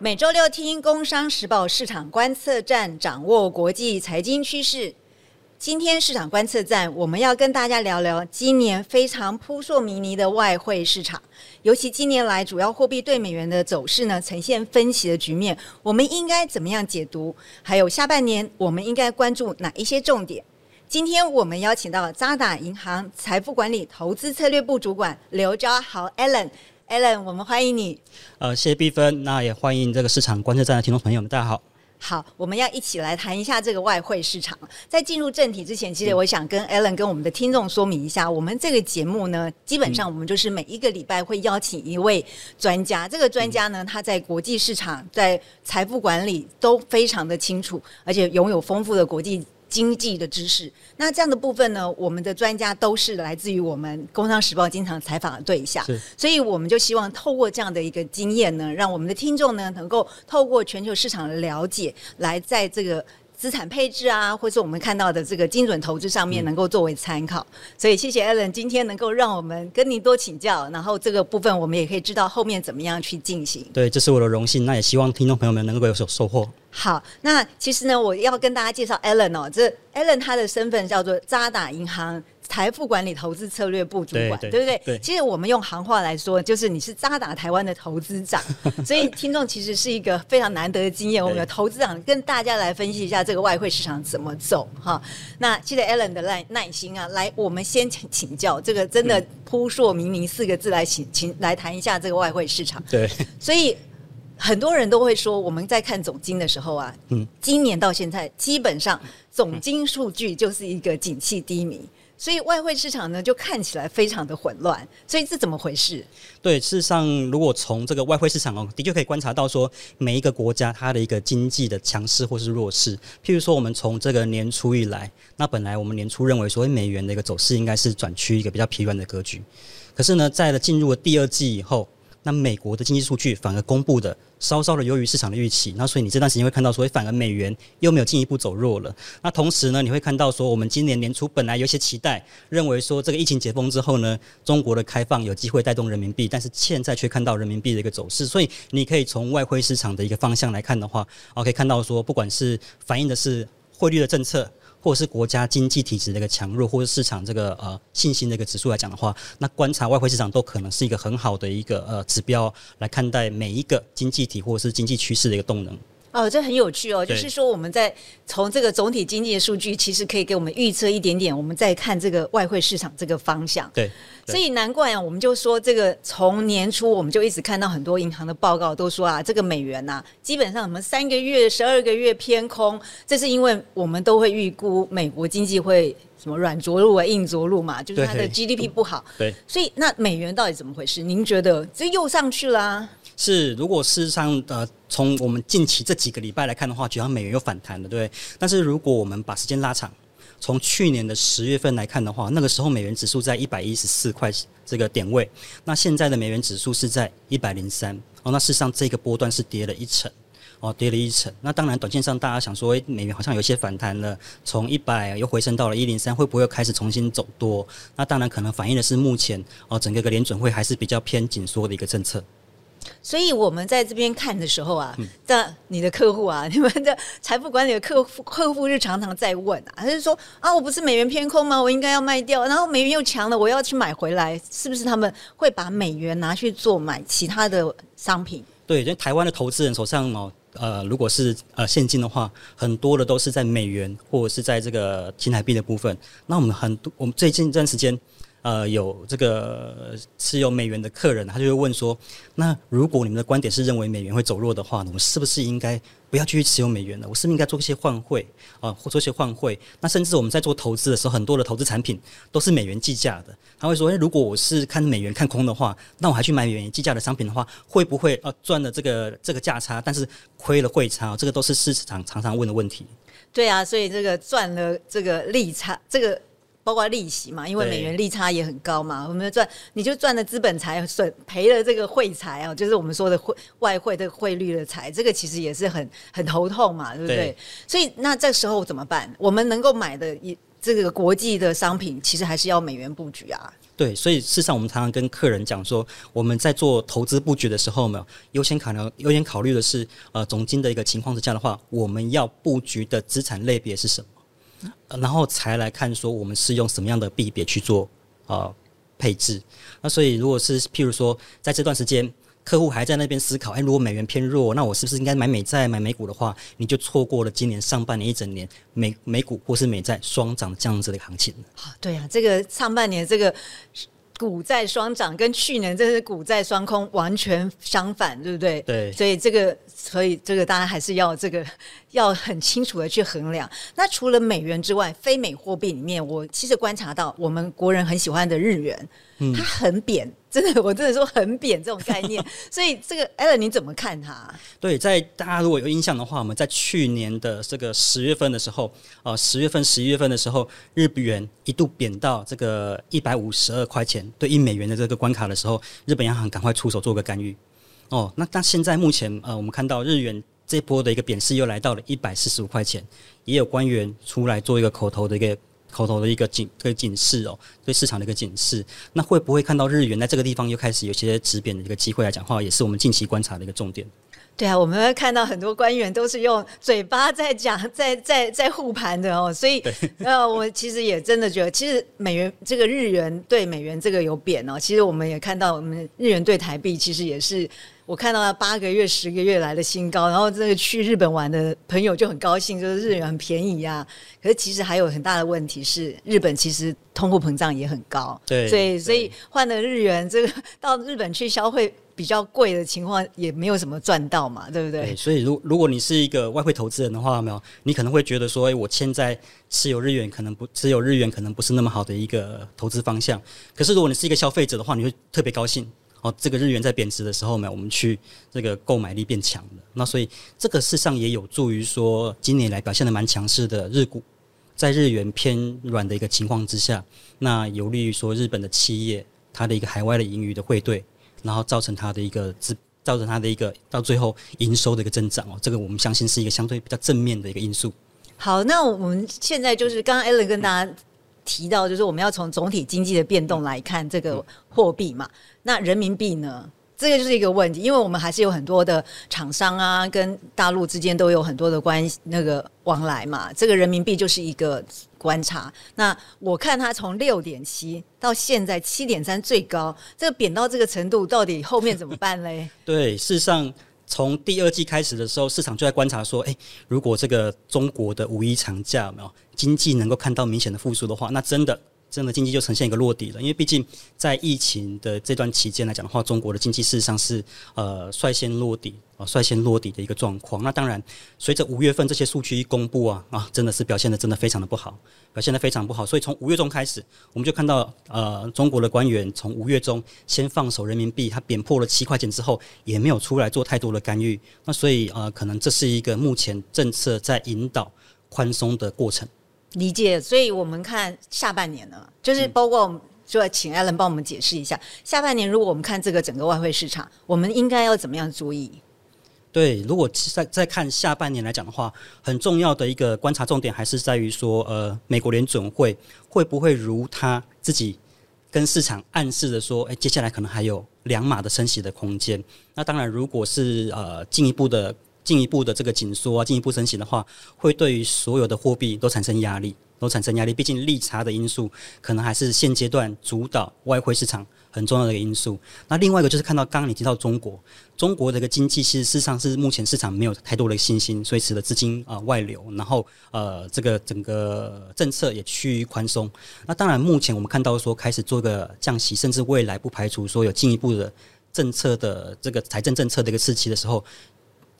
每周六听《工商时报》市场观测站，掌握国际财经趋势。今天市场观测站，我们要跟大家聊聊今年非常扑朔迷离的外汇市场。尤其近年来主要货币对美元的走势呢，呈现分歧的局面。我们应该怎么样解读？还有下半年我们应该关注哪一些重点？今天我们邀请到渣打银行财富管理投资策略部主管刘昭豪 Allen。Allen，我们欢迎你。呃，谢谢碧芬，那也欢迎这个市场观测站的听众朋友们，大家好。好，我们要一起来谈一下这个外汇市场。在进入正题之前，其实我想跟 Allen 跟我们的听众说明一下，我们这个节目呢，基本上我们就是每一个礼拜会邀请一位专家。这个专家呢，他在国际市场、在财富管理都非常的清楚，而且拥有丰富的国际。经济的知识，那这样的部分呢？我们的专家都是来自于我们《工商时报》经常采访的对象，所以我们就希望透过这样的一个经验呢，让我们的听众呢，能够透过全球市场的了解，来在这个。资产配置啊，或是我们看到的这个精准投资上面，能够作为参考。所以谢谢 Allen 今天能够让我们跟您多请教，然后这个部分我们也可以知道后面怎么样去进行。对，这是我的荣幸。那也希望听众朋友们能够有所收获。好，那其实呢，我要跟大家介绍 Allen 哦，这 Allen 他的身份叫做渣打银行。财富管理投资策略部主管，对不对？对。其实我们用行话来说，就是你是渣打台湾的投资长，所以听众其实是一个非常难得的经验。我们的投资长跟大家来分析一下这个外汇市场怎么走哈。那记得 Allen 的耐耐心啊，来，我们先请请教这个真的扑朔迷离四个字来请请来谈一下这个外汇市场。对。所以很多人都会说，我们在看总金的时候啊，嗯，今年到现在基本上总金数据就是一个景气低迷。所以外汇市场呢，就看起来非常的混乱。所以是怎么回事？对，事实上，如果从这个外汇市场哦，的确可以观察到说，每一个国家它的一个经济的强势或是弱势。譬如说，我们从这个年初以来，那本来我们年初认为说，美元的一个走势应该是转趋一个比较疲软的格局。可是呢，在了进入了第二季以后。那美国的经济数据反而公布的稍稍的优于市场的预期，那所以你这段时间会看到说，反而美元又没有进一步走弱了。那同时呢，你会看到说，我们今年年初本来有些期待，认为说这个疫情解封之后呢，中国的开放有机会带动人民币，但是现在却看到人民币的一个走势。所以你可以从外汇市场的一个方向来看的话，哦，可以看到说，不管是反映的是汇率的政策。或者是国家经济体制的一个强弱，或者市场这个呃信心的一个指数来讲的话，那观察外汇市场都可能是一个很好的一个呃指标来看待每一个经济体或者是经济趋势的一个动能。哦，这很有趣哦，就是说我们在从这个总体经济的数据，其实可以给我们预测一点点，我们再看这个外汇市场这个方向。对。所以难怪啊，我们就说这个从年初我们就一直看到很多银行的报告都说啊，这个美元呐，基本上我们三个月、十二个月偏空，这是因为我们都会预估美国经济会什么软着陆啊、硬着陆嘛，就是它的 GDP 不好。对，所以那美元到底怎么回事？您觉得这又上去了？是，如果事实上呃，从我们近期这几个礼拜来看的话，觉得美元又反弹了，对。但是如果我们把时间拉长。从去年的十月份来看的话，那个时候美元指数在一百一十四块这个点位，那现在的美元指数是在一百零三哦，那事实上这个波段是跌了一成哦，跌了一成。那当然，短线上大家想说，诶，美元好像有些反弹了，从一百又回升到了一零三，会不会开始重新走多？那当然可能反映的是目前哦，整个个联准会还是比较偏紧缩的一个政策。所以我们在这边看的时候啊，这你的客户啊，你们的财富管理的客户客户就常常在问啊，他就说啊，我不是美元偏空吗？我应该要卖掉，然后美元又强了，我要去买回来，是不是他们会把美元拿去做买其他的商品？对，因为台湾的投资人手上哦，呃，如果是呃现金的话，很多的都是在美元或者是在这个新台币的部分。那我们很多，我们最近一段时间。呃，有这个持有美元的客人，他就会问说：那如果你们的观点是认为美元会走弱的话，我们是不是应该不要继续持有美元了？我是不是应该做一些换汇啊，或做一些换汇？那甚至我们在做投资的时候，很多的投资产品都是美元计价的。他会说：哎，如果我是看美元看空的话，那我还去买美元计价的商品的话，会不会呃赚了这个这个价差，但是亏了汇差？这个都是市场常常问的问题。对啊，所以这个赚了这个利差，这个。包括利息嘛，因为美元利差也很高嘛，我们赚你就赚了资本财，损赔了这个汇财啊，就是我们说的汇外汇的汇率的财，这个其实也是很很头痛嘛，对不对？所以那这时候怎么办？我们能够买的一这个国际的商品，其实还是要美元布局啊。对，所以事实上我们常常跟客人讲说，我们在做投资布局的时候，呢优先考量优先考虑的是呃总金的一个情况之下的话，我们要布局的资产类别是什么，呃然后才来看说我们是用什么样的币别去做呃配置。那所以如果是譬如说在这段时间。客户还在那边思考，哎，如果美元偏弱，那我是不是应该买美债、买美股的话，你就错过了今年上半年一整年美美股或是美债双涨这样子的行情。啊，对啊，这个上半年这个股债双涨，跟去年这是股债双空，完全相反，对不对？对所以这个，所以这个大家还是要这个 要很清楚的去衡量。那除了美元之外，非美货币里面，我其实观察到我们国人很喜欢的日元，它很贬，真的，我真的说很贬这种概念。所以这个 Alan 你怎么看它？对，在大家如果有印象的话，我们在去年的这个十月份的时候，呃，十月份、十一月份的时候，日元一度贬到这个一百五十二块钱对一美元的这个关卡的时候，日本央行赶快出手做个干预。哦，那那现在目前呃，我们看到日元这波的一个贬势又来到了一百四十五块钱，也有官员出来做一个口头的一个口头的一个警一个警示哦，对市场的一个警示。那会不会看到日元在这个地方又开始有些止贬的一个机会来讲话，也是我们近期观察的一个重点。对啊，我们会看到很多官员都是用嘴巴在讲，在在在护盘的哦，所以呃，我其实也真的觉得，其实美元这个日元对美元这个有贬哦，其实我们也看到，我们日元对台币其实也是，我看到八个月、十个月来的新高，然后这个去日本玩的朋友就很高兴，就是日元很便宜呀、可是其实还有很大的问题是，日本其实通货膨胀也很高，对所以所以对。换了日元，这个到日本去消费比较贵的情况，也没有什么赚到嘛，对不对？对，所以如如果你是一个外汇投资人的话，没有，你可能会觉得说，哎、我现在持有日元可能不持有日元可能不是那么好的一个投资方向。可是如果你是一个消费者的话，你会特别高兴。哦，这个日元在贬值的时候呢，我们去这个购买力变强了。那所以这个事实上也有助于说，今年来表现的蛮强势的日股，在日元偏软的一个情况之下，那有利于说日本的企业它的一个海外的盈余的汇兑，然后造成它的一个资，造成它的一个到最后营收的一个增长哦，这个我们相信是一个相对比较正面的一个因素。好，那我们现在就是刚刚 Allen 跟大家提到，就是我们要从总体经济的变动来看这个货币嘛。那人民币呢？这个就是一个问题，因为我们还是有很多的厂商啊，跟大陆之间都有很多的关系那个往来嘛。这个人民币就是一个观察。那我看它从六点七到现在七点三最高，这个贬到这个程度，到底后面怎么办嘞？对，事实上从第二季开始的时候，市场就在观察说，诶，如果这个中国的五一长假没有经济能够看到明显的复苏的话，那真的。真的经济就呈现一个落底了，因为毕竟在疫情的这段期间来讲的话，中国的经济事实上是呃率先落底啊、率先落底的一个状况。那当然，随着五月份这些数据一公布啊啊，真的是表现的真的非常的不好，表现的非常不好。所以从五月中开始，我们就看到呃中国的官员从五月中先放手人民币，它贬破了七块钱之后，也没有出来做太多的干预。那所以呃，可能这是一个目前政策在引导宽松的过程。理解，所以我们看下半年呢，就是包括我们就要请 Alan 帮我们解释一下，下半年如果我们看这个整个外汇市场，我们应该要怎么样注意？对，如果再再看下半年来讲的话，很重要的一个观察重点还是在于说，呃，美国联准会会不会如他自己跟市场暗示的说，哎，接下来可能还有两码的升息的空间。那当然，如果是呃进一步的进一步的这个紧缩啊，进一步升息的话，会对于所有的货币都产生压力，都产生压力。毕竟利差的因素可能还是现阶段主导外汇市场很重要的一个因素。那另外一个就是看到刚刚你提到中国，中国的一个经济其实事实上是目前市场没有太多的信心，所以使得资金啊、外流，然后呃这个整个政策也趋于宽松。那当然，目前我们看到说开始做个降息，甚至未来不排除说有进一步的政策的这个财政政策的一个刺激的时候，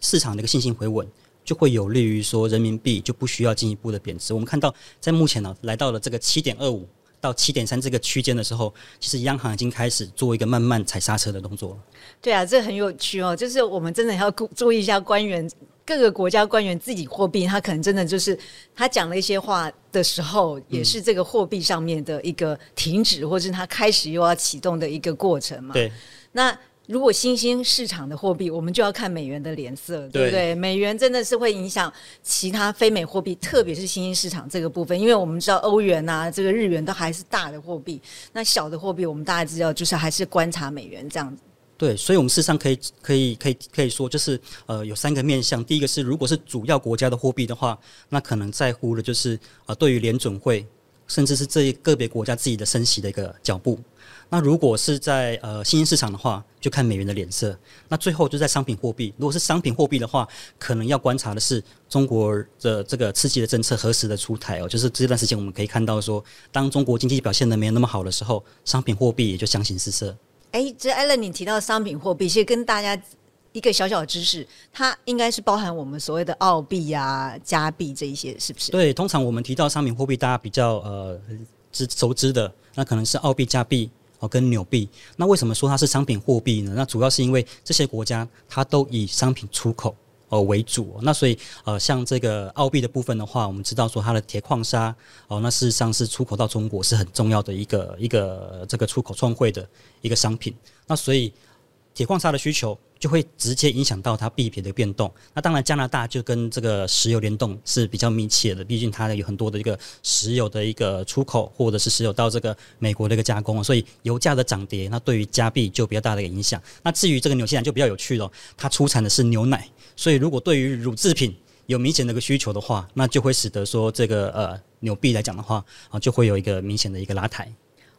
市场的一个信心回稳。就会有利于说人民币就不需要进一步的贬值。我们看到在目前呢、来到了这个七点二五到七点三这个区间的时候，其实央行已经开始做一个慢慢踩刹车的动作了。对啊，这很有趣哦，就是我们真的要注意一下官员。各个国家官员自己货币，他可能真的就是他讲了一些话的时候，也是这个货币上面的一个停止，或是他开始又要启动的一个过程嘛。对，那如果新兴市场的货币，我们就要看美元的脸色，对不对？美元真的是会影响其他非美货币，特别是新兴市场这个部分，因为我们知道欧元啊，这个日元都还是大的货币，那小的货币我们大家知道，就是还是观察美元这样子。对，所以，我们事实上可以可以可以可以说，就是呃，有三个面向。第一个是，如果是主要国家的货币的话，那可能在乎的就是呃，对于联准会，甚至是这一个别国家自己的升息的一个脚步。那如果是在呃新兴市场的话，就看美元的脸色。那最后就在商品货币，如果是商品货币的话，可能要观察的是中国的这个刺激的政策何时的出台哦。就是这段时间我们可以看到说，当中国经济表现的没有那么好的时候，商品货币也就相形失色。哎，这艾伦你提到商品货币，其实跟大家一个小小的知识，它应该是包含我们所谓的澳币啊、加币这一些，是不是？对，通常我们提到商品货币，大家比较呃知熟知的，那可能是澳币、加币。哦，跟纽币，那为什么说它是商品货币呢？那主要是因为这些国家它都以商品出口哦为主，那所以呃，像这个澳币的部分的话，我们知道说它的铁矿砂哦，那事实上是出口到中国是很重要的一个一个这个出口创汇的一个商品，那所以铁矿砂的需求。就会直接影响到它币别的变动。那当然，加拿大就跟这个石油联动是比较密切的，毕竟它有很多的一个石油的一个出口，或者是石油到这个美国的一个加工，所以油价的涨跌，那对于加币就比较大的一个影响。那至于这个纽西兰就比较有趣了，它出产的是牛奶，所以如果对于乳制品有明显的一个需求的话，那就会使得说这个呃纽币来讲的话啊，就会有一个明显的一个拉抬。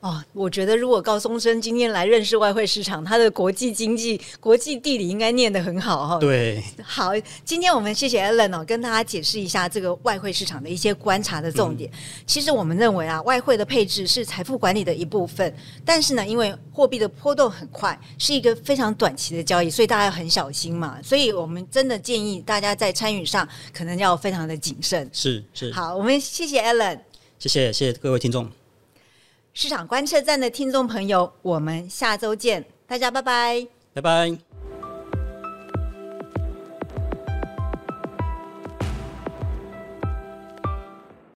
哦，我觉得如果高松生今天来认识外汇市场，他的国际经济、国际地理应该念得很好哈。对，好，今天我们谢谢 Allen 哦，跟大家解释一下这个外汇市场的一些观察的重点。其实我们认为啊，外汇的配置是财富管理的一部分，但是呢，因为货币的波动很快，是一个非常短期的交易，所以大家要很小心嘛。所以我们真的建议大家在参与上可能要非常的谨慎。是是，好，我们谢谢 Allen，谢谢谢谢各位听众。市场观测站的听众朋友，我们下周见，大家拜拜，拜拜。